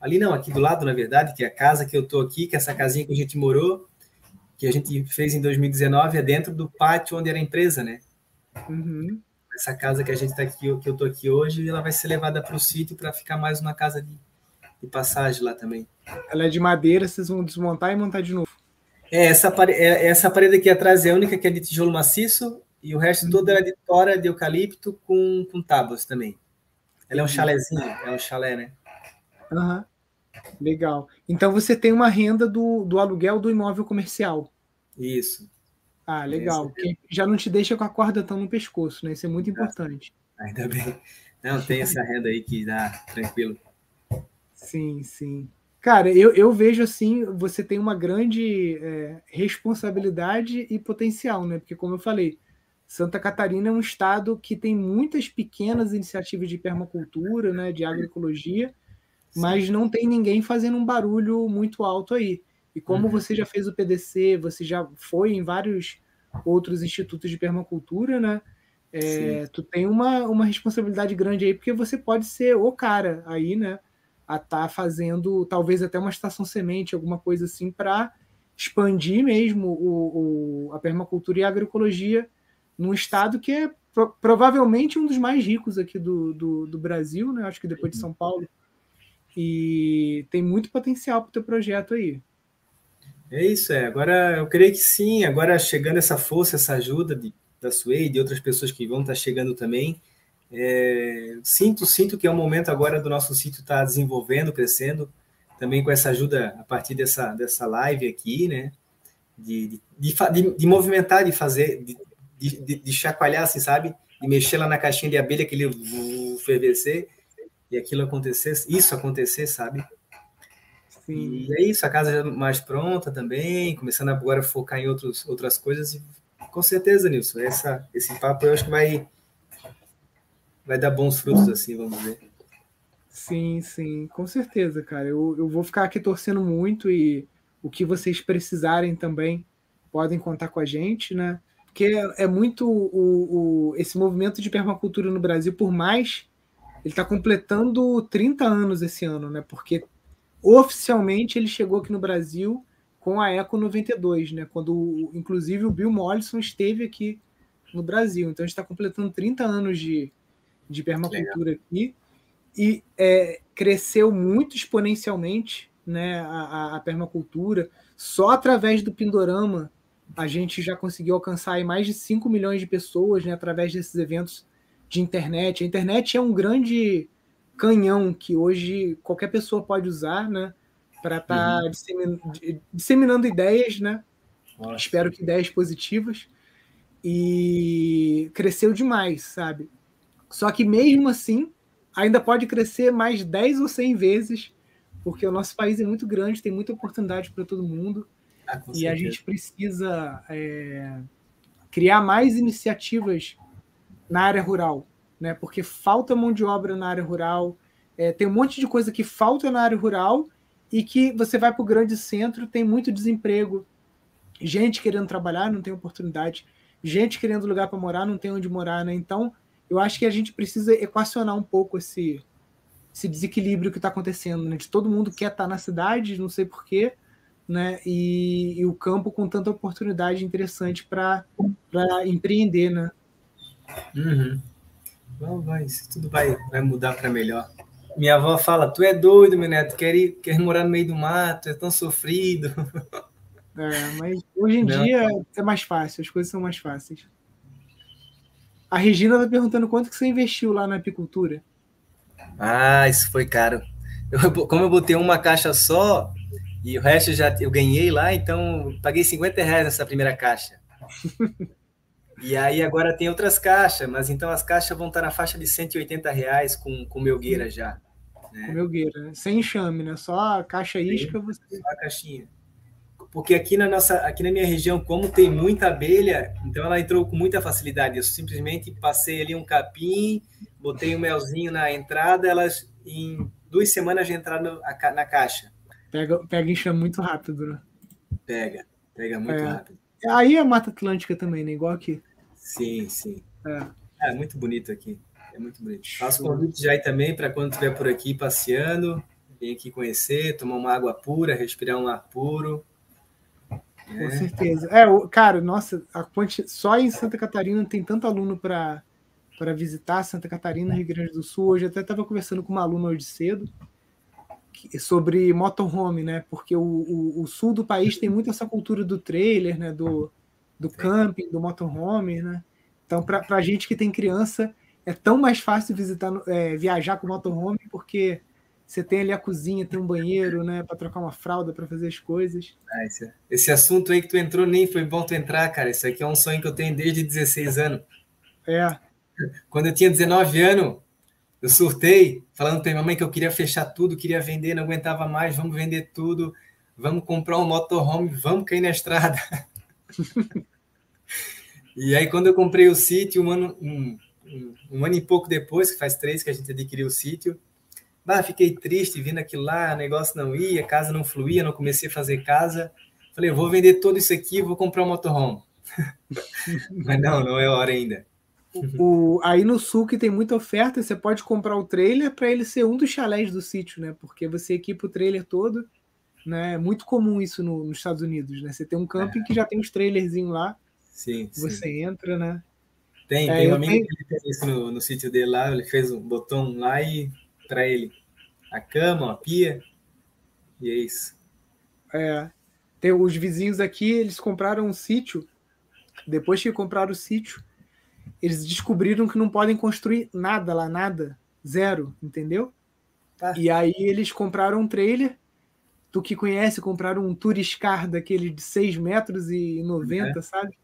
Ali não, aqui do lado, na verdade, que é a casa que eu tô aqui, que é essa casinha que a gente morou, que a gente fez em 2019, é dentro do pátio onde era a empresa, né? Uhum essa casa que a gente está aqui, que eu tô aqui hoje, ela vai ser levada para o sítio para ficar mais uma casa de, de, passagem lá também. Ela é de madeira, vocês vão desmontar e montar de novo. É, essa, é, essa parede aqui atrás é a única que é de tijolo maciço e o resto uhum. todo é de tora de eucalipto com, com tábuas também. Ela é um chalezinho, é um chalé, né? Uhum. Legal. Então você tem uma renda do, do aluguel do imóvel comercial. Isso. Ah, legal. Que já não te deixa com a corda tão no pescoço, né? Isso é muito importante. Ainda bem. Não, tem essa renda aí que dá tranquilo. Sim, sim. Cara, eu, eu vejo assim, você tem uma grande é, responsabilidade e potencial, né? Porque, como eu falei, Santa Catarina é um estado que tem muitas pequenas iniciativas de permacultura, né, de agroecologia. Mas não tem ninguém fazendo um barulho muito alto aí. E como uhum. você já fez o PDC, você já foi em vários outros institutos de permacultura, né? É, tu tem uma, uma responsabilidade grande aí, porque você pode ser o cara aí, né? A estar tá fazendo talvez até uma estação semente, alguma coisa assim, para expandir mesmo o, o, a permacultura e a agroecologia num estado que é pro, provavelmente um dos mais ricos aqui do, do, do Brasil, né? Acho que depois de São Paulo. E tem muito potencial para o teu projeto aí. É isso, é. Agora, eu creio que sim. Agora, chegando essa força, essa ajuda de, da Suede e de outras pessoas que vão estar chegando também, é, sinto, sinto que é o momento agora do nosso sítio estar desenvolvendo, crescendo, também com essa ajuda a partir dessa, dessa live aqui, né? De, de, de, de movimentar, de fazer, de, de, chacoalhar, assim, sabe? De mexer lá na caixinha de abelha, aquele fervecer, e aquilo acontecer, isso acontecer, sabe? Sim. E é isso, a casa já mais pronta também, começando agora a focar em outros, outras coisas. E, com certeza, Nilson, essa, esse papo eu acho que vai, vai dar bons frutos, assim, vamos ver. Sim, sim, com certeza, cara. Eu, eu vou ficar aqui torcendo muito e o que vocês precisarem também podem contar com a gente, né? Porque é, é muito o, o, esse movimento de permacultura no Brasil, por mais ele está completando 30 anos esse ano, né? Porque oficialmente ele chegou aqui no Brasil com a Eco 92, né? Quando, inclusive, o Bill Mollison esteve aqui no Brasil. Então, a gente está completando 30 anos de, de permacultura Legal. aqui e é, cresceu muito exponencialmente né, a, a, permacultura. Só através do Pindorama a gente já conseguiu alcançar mais de 5 milhões de pessoas né, através desses eventos de internet. A internet é um grande canhão que hoje qualquer pessoa pode usar, né? Para estar tá uhum. disseminando, disseminando, ideias, né? Nossa. Espero que ideias positivas. E cresceu demais, sabe? Só que mesmo assim, ainda pode crescer mais 10 ou 100 vezes, porque o nosso país é muito grande, tem muita oportunidade para todo mundo. Ah, e a gente precisa é, criar mais iniciativas na área rural, né? Porque falta mão de obra na área rural, é, tem um monte de coisa que falta na área rural e que você vai para o grande centro, tem muito desemprego, gente querendo trabalhar, não tem oportunidade, gente querendo lugar para morar, não tem onde morar, né? Então, eu acho que a gente precisa equacionar um pouco esse, esse desequilíbrio que está acontecendo, né? De todo mundo quer estar tá na cidade, não sei porquê, né? E, e, o campo com tanta oportunidade interessante para empreender, né? Uhum. Bom, vai, isso tudo vai, vai mudar para melhor. Minha avó fala: Tu é doido, meu neto, quer, ir, quer morar no meio do mato, é tão sofrido. É, mas hoje em Não. dia é mais fácil, as coisas são mais fáceis. A Regina está perguntando quanto que você investiu lá na apicultura. Ah, isso foi caro. Eu, como eu botei uma caixa só, e o resto já eu ganhei lá, então paguei 50 reais nessa primeira caixa. e aí agora tem outras caixas, mas então as caixas vão estar na faixa de 180 reais com, com melgueira já. Né? Com melgueira, né? sem enxame, né? Só a caixa isca você. Só a caixinha. Porque aqui na nossa, aqui na minha região, como tem muita abelha, então ela entrou com muita facilidade. Eu simplesmente passei ali um capim, botei um melzinho na entrada, elas em duas semanas já entraram na caixa. Pega, pega enxame muito rápido, né? Pega, pega muito é. rápido. Aí é a Mata Atlântica também, né? Igual aqui. Sim, sim. É, é muito bonito aqui. É muito bonito. Faço convite já aí também para quando estiver por aqui passeando, vir aqui conhecer, tomar uma água pura, respirar um ar puro. Com é. certeza. É, cara, nossa, a quanti... só em Santa Catarina tem tanto aluno para para visitar Santa Catarina, Rio Grande do Sul. Hoje até estava conversando com uma aluna hoje cedo sobre motorhome, né? Porque o, o, o, sul do país tem muito essa cultura do trailer, né? Do, do camping, do motorhome, né? Então, para a gente que tem criança, é tão mais fácil visitar, é, viajar com motorhome, porque você tem ali a cozinha, tem um banheiro, né? Para trocar uma fralda, para fazer as coisas. Ah, esse, esse, assunto aí que tu entrou nem foi bom tu entrar, cara. Isso aqui é um sonho que eu tenho desde 16 anos. É. Quando eu tinha 19 anos, eu surtei, falando para minha mãe que eu queria fechar tudo, queria vender, não aguentava mais, vamos vender tudo, vamos comprar um motorhome, vamos cair na estrada. e aí, quando eu comprei o sítio, um ano, um, um, um, ano e pouco depois, que faz três que a gente adquiriu o sítio, bah, fiquei triste, vindo aquilo lá, negócio não ia, casa não fluía, não comecei a fazer casa. Falei, vou vender tudo isso aqui, vou comprar um motorhome. Mas não, não é hora ainda. O, aí no sul que tem muita oferta, você pode comprar o trailer para ele ser um dos chalés do sítio, né? Porque você equipa o trailer todo, né? É muito comum isso no, nos Estados Unidos, né? Você tem um camping é. que já tem os trailerzinhos lá. Sim, Você sim. entra, né? Tem, é, tem um amigo tenho... que fez isso no, no sítio dele lá, ele fez um botão lá e para ele a cama, a pia, e é isso. É. Tem os vizinhos aqui, eles compraram um sítio. Depois que compraram o sítio, eles descobriram que não podem construir nada lá, nada, zero, entendeu? Tá. E aí eles compraram um trailer. Tu que conhece, compraram um Turiscar daquele de 6 metros e 90, é. sabe?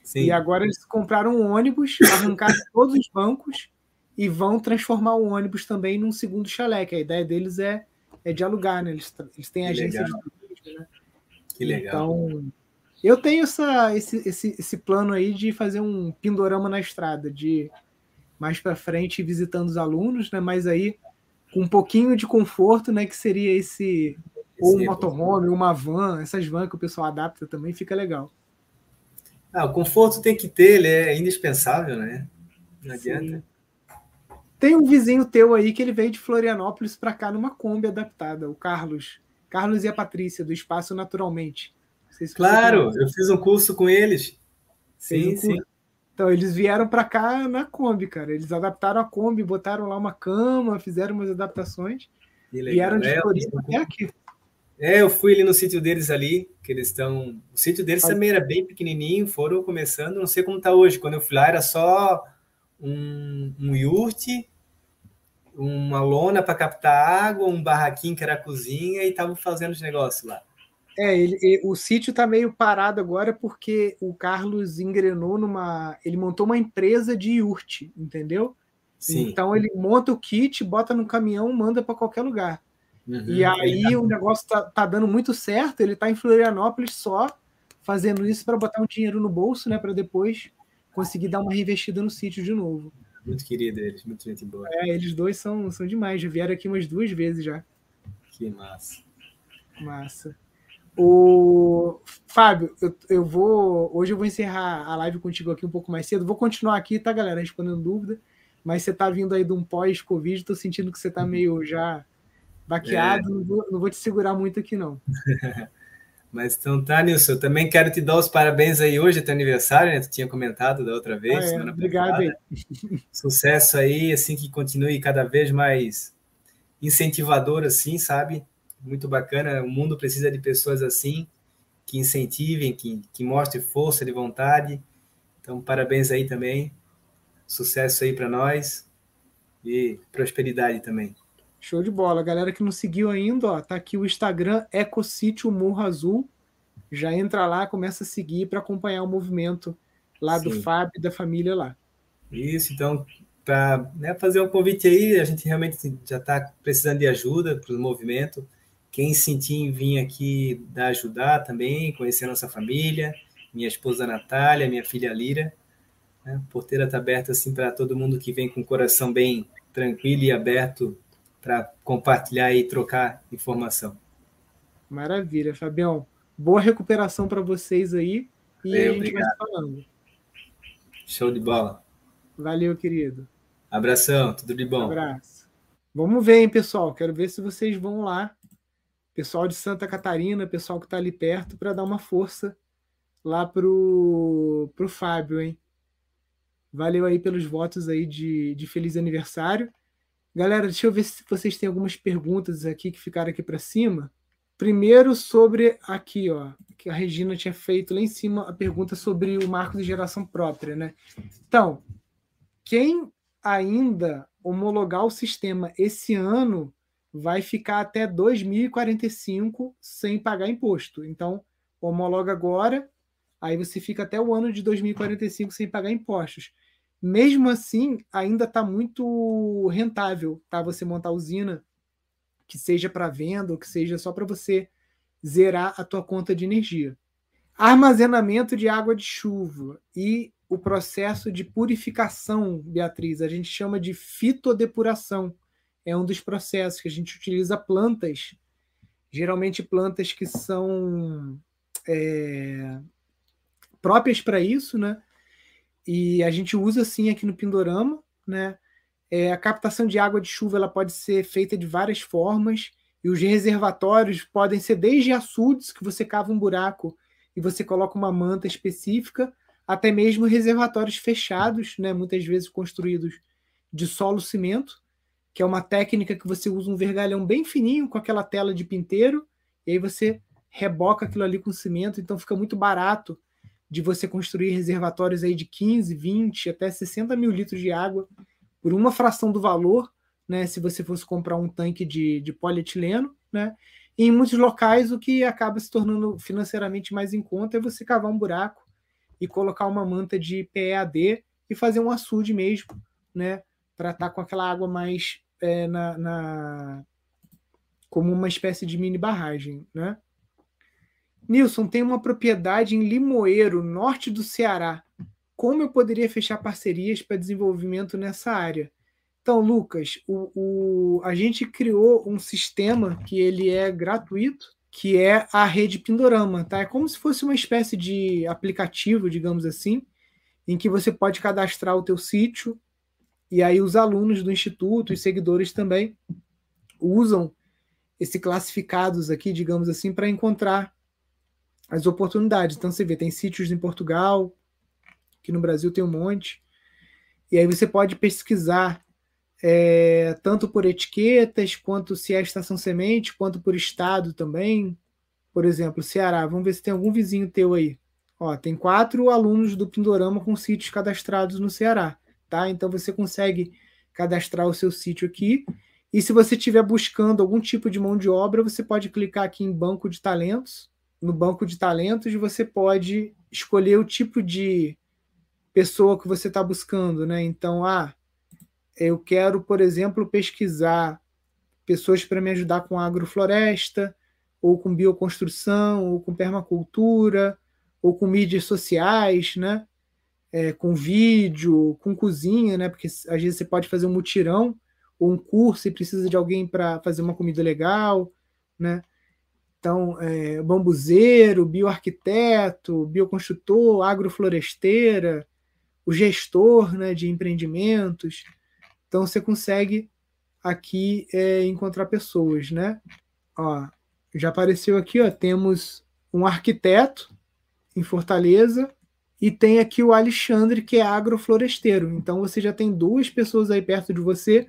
Sim. E agora eles compraram um ônibus, arrancaram todos os bancos e vão transformar o ônibus também num segundo chalé, que a ideia deles é, é de alugar, né? Eles, eles têm que agência legal. de turismo, né? Que legal. Então, eu tenho essa, esse, esse, esse plano aí de fazer um pindorama na estrada, de mais para frente visitando os alunos, né? Mas aí com um pouquinho de conforto, né? Que seria esse ou um motorhome, uma van, essas vans que o pessoal adapta também fica legal. Ah, o conforto tem que ter, ele é indispensável, né? Não adianta. Sim. Tem um vizinho teu aí que ele veio de Florianópolis para cá numa Kombi adaptada, o Carlos. Carlos e a Patrícia, do Espaço Naturalmente. Se claro, eu fiz um curso com eles. Sim, um sim. Então, eles vieram para cá na Kombi, cara. Eles adaptaram a Kombi, botaram lá uma cama, fizeram umas adaptações. Vieram de é, Floripa até aqui. É, eu fui ali no sítio deles ali, que eles estão. O sítio deles ah. também era bem pequenininho, foram começando, não sei como está hoje. Quando eu fui lá era só um, um yurte, uma lona para captar água, um barraquinho que era a cozinha e estavam fazendo os negócios lá. É, ele, ele, o sítio está meio parado agora porque o Carlos engrenou numa. Ele montou uma empresa de iurte, entendeu? Sim. Então ele monta o kit, bota no caminhão, manda para qualquer lugar. Uhum, e aí o negócio tá, tá, dando muito certo. Ele está em Florianópolis só fazendo isso para botar um dinheiro no bolso, né? Para depois conseguir dar uma reinvestida no sítio de novo. Muito querido eles, muito gente boa. É, eles dois são, são demais, já vieram aqui umas duas vezes já. Que massa. Massa. O Fábio, eu, eu vou. Hoje eu vou encerrar a live contigo aqui um pouco mais cedo. Vou continuar aqui, tá, galera? Respondendo dúvida. Mas você tá vindo aí de um pós-Covid, tô sentindo que você tá meio já baqueado. É. Não, vou, não vou te segurar muito aqui, não. Mas então tá, Nilson, eu também quero te dar os parabéns aí hoje, é teu aniversário, né? Tu tinha comentado da outra vez. Ah, é. Obrigado aí. Sucesso aí, assim, que continue cada vez mais incentivador, assim, sabe? muito bacana. O mundo precisa de pessoas assim, que incentivem, que, que mostrem força de vontade. Então, parabéns aí também. Sucesso aí para nós e prosperidade também. Show de bola. Galera que não seguiu ainda, ó, tá aqui o Instagram Ecosítio Morro Azul. Já entra lá, começa a seguir para acompanhar o movimento lá Sim. do Fábio e da família lá. Isso, então, para né, fazer um convite aí, a gente realmente já está precisando de ajuda para o movimento. Quem sentir em vir aqui dar ajudar também, conhecer a nossa família, minha esposa Natália, minha filha Lira. Né? A porteira está aberta assim para todo mundo que vem com o coração bem tranquilo e aberto para compartilhar e trocar informação. Maravilha, Fabião. Boa recuperação para vocês aí e é, a gente obrigado. vai falando. Show de bola. Valeu, querido. Abração, tudo de bom. abraço. Vamos ver, hein, pessoal. Quero ver se vocês vão lá pessoal de Santa Catarina, pessoal que está ali perto, para dar uma força lá pro, pro Fábio, hein? Valeu aí pelos votos aí de, de feliz aniversário. Galera, deixa eu ver se vocês têm algumas perguntas aqui que ficaram aqui para cima. Primeiro sobre aqui, ó, que a Regina tinha feito lá em cima a pergunta sobre o marco de geração própria, né? Então, quem ainda homologar o sistema esse ano vai ficar até 2045 sem pagar imposto. Então, homologa agora, aí você fica até o ano de 2045 sem pagar impostos. Mesmo assim, ainda está muito rentável, tá? Você montar usina que seja para venda ou que seja só para você zerar a tua conta de energia. Armazenamento de água de chuva e o processo de purificação, Beatriz, a gente chama de fitodepuração é um dos processos que a gente utiliza plantas, geralmente plantas que são é, próprias para isso, né? E a gente usa assim aqui no Pindorama, né? É, a captação de água de chuva ela pode ser feita de várias formas e os reservatórios podem ser desde açudes que você cava um buraco e você coloca uma manta específica, até mesmo reservatórios fechados, né? Muitas vezes construídos de solo cimento que é uma técnica que você usa um vergalhão bem fininho com aquela tela de pinteiro, e aí você reboca aquilo ali com cimento, então fica muito barato de você construir reservatórios aí de 15, 20, até 60 mil litros de água por uma fração do valor, né? Se você fosse comprar um tanque de, de polietileno, né? E em muitos locais o que acaba se tornando financeiramente mais em conta é você cavar um buraco e colocar uma manta de PEAD e fazer um açude mesmo, né? Para estar tá com aquela água mais é, na, na, como uma espécie de mini barragem, né? Nilson tem uma propriedade em Limoeiro, norte do Ceará. Como eu poderia fechar parcerias para desenvolvimento nessa área? Então, Lucas, o, o, a gente criou um sistema que ele é gratuito, que é a rede Pindorama, tá? É como se fosse uma espécie de aplicativo, digamos assim, em que você pode cadastrar o teu sítio, e aí os alunos do instituto e seguidores também usam esse classificados aqui, digamos assim, para encontrar as oportunidades. Então você vê, tem sítios em Portugal, que no Brasil tem um monte, e aí você pode pesquisar é, tanto por etiquetas, quanto se é estação semente, quanto por estado também. Por exemplo, Ceará, vamos ver se tem algum vizinho teu aí. Ó, tem quatro alunos do Pindorama com sítios cadastrados no Ceará tá? Então você consegue cadastrar o seu sítio aqui. E se você estiver buscando algum tipo de mão de obra, você pode clicar aqui em banco de talentos. No banco de talentos, você pode escolher o tipo de pessoa que você está buscando, né? Então, ah, eu quero, por exemplo, pesquisar pessoas para me ajudar com agrofloresta, ou com bioconstrução, ou com permacultura, ou com mídias sociais, né? É, com vídeo, com cozinha, né? Porque às vezes você pode fazer um mutirão ou um curso e precisa de alguém para fazer uma comida legal, né? Então, é, bambuzeiro, bioarquiteto, bioconstrutor, agrofloresteira, o gestor né, de empreendimentos. Então, você consegue aqui é, encontrar pessoas, né? Ó, já apareceu aqui, ó, temos um arquiteto em Fortaleza e tem aqui o Alexandre, que é agrofloresteiro. Então, você já tem duas pessoas aí perto de você,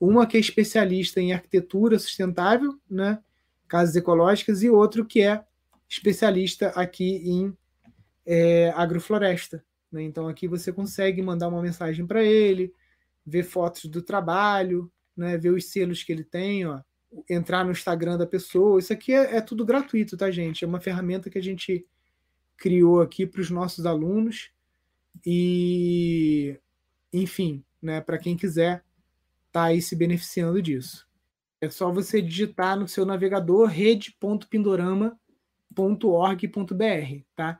uma que é especialista em arquitetura sustentável, né? Casas ecológicas, e outro que é especialista aqui em é, agrofloresta. Né? Então aqui você consegue mandar uma mensagem para ele, ver fotos do trabalho, né? ver os selos que ele tem, ó, entrar no Instagram da pessoa. Isso aqui é, é tudo gratuito, tá, gente? É uma ferramenta que a gente criou aqui para os nossos alunos e, enfim, né, para quem quiser tá aí se beneficiando disso. É só você digitar no seu navegador rede.pindorama.org.br, tá?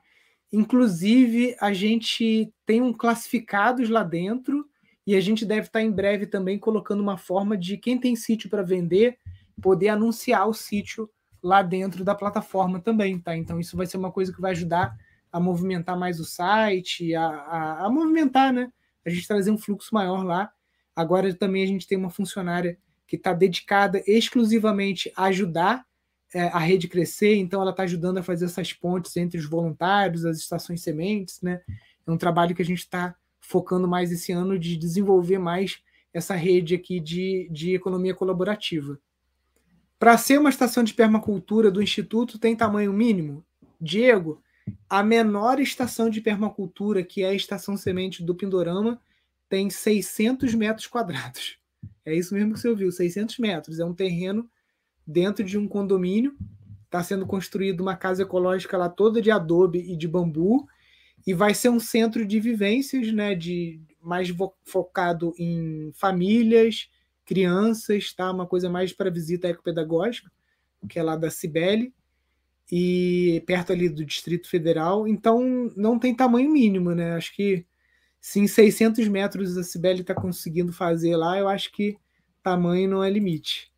Inclusive, a gente tem um classificados lá dentro e a gente deve estar em breve também colocando uma forma de quem tem sítio para vender poder anunciar o sítio lá dentro da plataforma também, tá? Então isso vai ser uma coisa que vai ajudar a movimentar mais o site, a, a, a movimentar, né? A gente trazer um fluxo maior lá. Agora também a gente tem uma funcionária que está dedicada exclusivamente a ajudar é, a rede crescer, então ela está ajudando a fazer essas pontes entre os voluntários, as estações sementes, né? É um trabalho que a gente está focando mais esse ano de desenvolver mais essa rede aqui de, de economia colaborativa. Para ser uma estação de permacultura do Instituto, tem tamanho mínimo? Diego, a menor estação de permacultura, que é a estação semente do Pindorama, tem 600 metros quadrados. É isso mesmo que você ouviu, 600 metros. É um terreno dentro de um condomínio. Está sendo construída uma casa ecológica lá toda de adobe e de bambu. E vai ser um centro de vivências, né? De, mais focado em famílias, crianças, tá? Uma coisa mais para visita ecopedagógica, que é lá da Cibele e perto ali do Distrito Federal. Então não tem tamanho mínimo, né? Acho que se em 600 metros a Cibele está conseguindo fazer lá, eu acho que tamanho não é limite.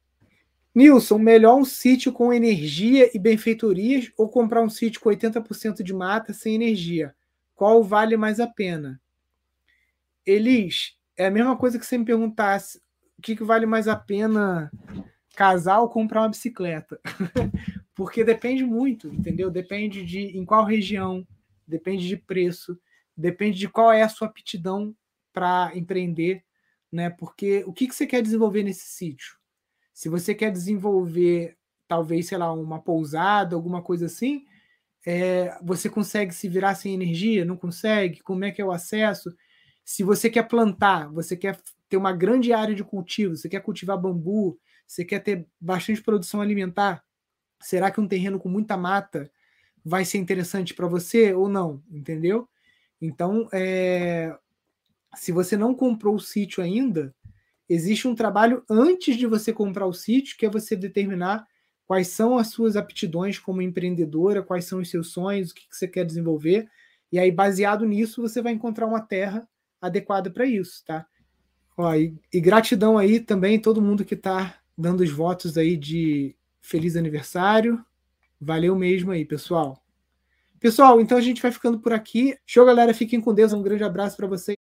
Nilson, melhor um sítio com energia e benfeitorias ou comprar um sítio com 80% de mata sem energia? Qual vale mais a pena? Elis, é a mesma coisa que você me perguntasse o que, que vale mais a pena casar ou comprar uma bicicleta. Porque depende muito, entendeu? Depende de em qual região, depende de preço, depende de qual é a sua aptidão para empreender, né? Porque o que, que você quer desenvolver nesse sítio? Se você quer desenvolver, talvez, sei lá, uma pousada, alguma coisa assim, é, você consegue se virar sem energia? Não consegue? Como é que é o acesso? Se você quer plantar, você quer ter uma grande área de cultivo, você quer cultivar bambu, você quer ter bastante produção alimentar, será que um terreno com muita mata vai ser interessante para você ou não? Entendeu? Então, é, se você não comprou o sítio ainda, existe um trabalho antes de você comprar o sítio, que é você determinar quais são as suas aptidões como empreendedora, quais são os seus sonhos, o que, que você quer desenvolver. E aí, baseado nisso, você vai encontrar uma terra adequada para isso, tá? Ó, e, e, gratidão aí também todo mundo que está dando os votos aí de feliz aniversário. Valeu mesmo aí, pessoal. Pessoal, então a gente vai ficando por aqui. Show, galera. Fiquem com Deus. Um grande abraço para vocês.